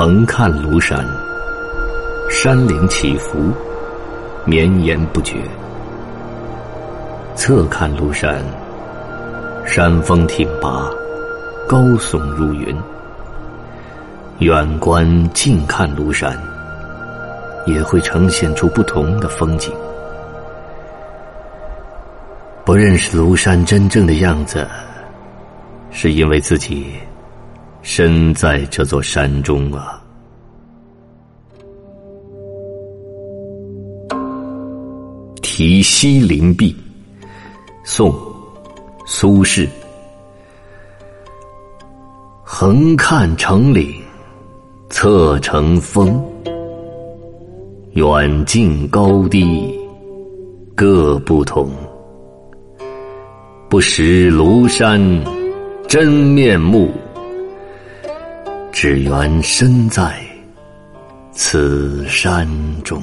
横看庐山，山岭起伏，绵延不绝；侧看庐山，山峰挺拔，高耸入云。远观近看庐山，也会呈现出不同的风景。不认识庐山真正的样子，是因为自己身在这座山中啊。题西林壁，宋，苏轼。横看成岭。侧成峰，远近高低各不同。不识庐山真面目，只缘身在此山中。